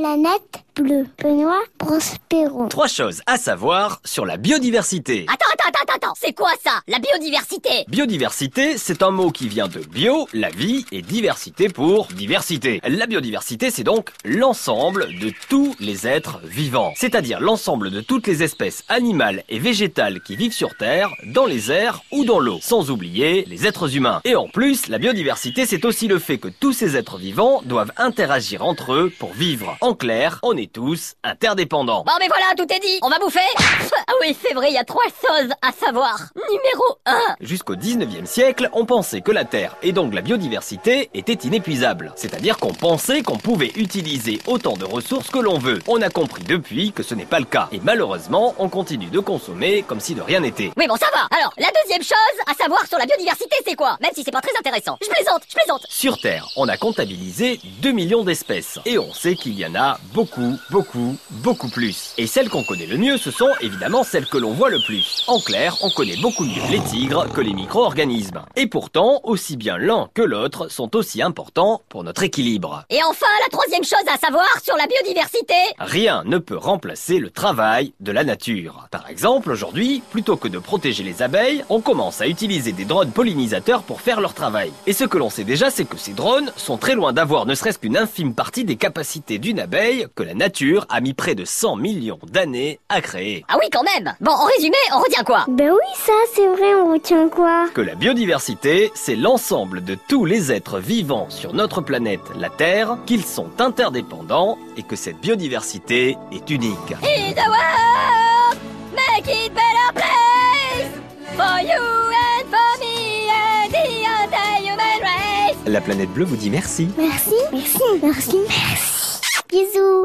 planète bleue. Benoît Prospero. Trois choses à savoir sur la biodiversité. Attends, attends, attends, attends, c'est quoi ça? La biodiversité Biodiversité, c'est un mot qui vient de bio, la vie, et diversité pour diversité. La biodiversité, c'est donc l'ensemble de tous les êtres vivants. C'est-à-dire l'ensemble de toutes les espèces animales et végétales qui vivent sur Terre, dans les airs ou dans l'eau. Sans oublier les êtres humains. Et en plus, la biodiversité, c'est aussi le fait que tous ces êtres vivants doivent interagir entre eux pour vivre. En clair, on est tous interdépendants. Bon mais voilà, tout est dit, on va bouffer oui, c'est vrai, il y a trois choses à savoir. Numéro 1 Jusqu'au 19e siècle, on pensait que la Terre et donc la biodiversité étaient inépuisables. C'est-à-dire qu'on pensait qu'on pouvait utiliser autant de ressources que l'on veut. On a compris depuis que ce n'est pas le cas. Et malheureusement, on continue de consommer comme si de rien n'était. Oui bon ça va Alors, la deuxième chose à savoir sur la biodiversité c'est quoi? Même si c'est pas très intéressant. Je plaisante, je plaisante Sur Terre, on a comptabilisé 2 millions d'espèces. Et on sait qu'il y en a beaucoup, beaucoup, beaucoup plus. Et celles qu'on connaît le mieux, ce sont évidemment celles que l'on voit le plus. En clair, on connaît beaucoup mieux les tigres que les micro-organismes. Et pourtant, aussi bien l'un que l'autre sont aussi importants pour notre équilibre. Et enfin, la troisième chose à savoir sur la biodiversité Rien ne peut remplacer le travail de la nature. Par exemple, aujourd'hui, plutôt que de protéger les abeilles, on commence à utiliser des drones pollinisateurs pour faire leur travail. Et ce que l'on sait déjà, c'est que ces drones sont très loin d'avoir ne serait-ce qu'une infime partie des capacités d'une abeille que la nature a mis près de 100 millions d'années à créer. Ah oui quand même Bon, en résumé, on retient quoi? Ben oui, ça, c'est vrai, on retient quoi? Que la biodiversité, c'est l'ensemble de tous les êtres vivants sur notre planète, la Terre, qu'ils sont interdépendants et que cette biodiversité est unique. In the world, make it better place for you and for me and the entire human race. La planète bleue vous dit merci. Merci, merci, merci, merci. Bisous.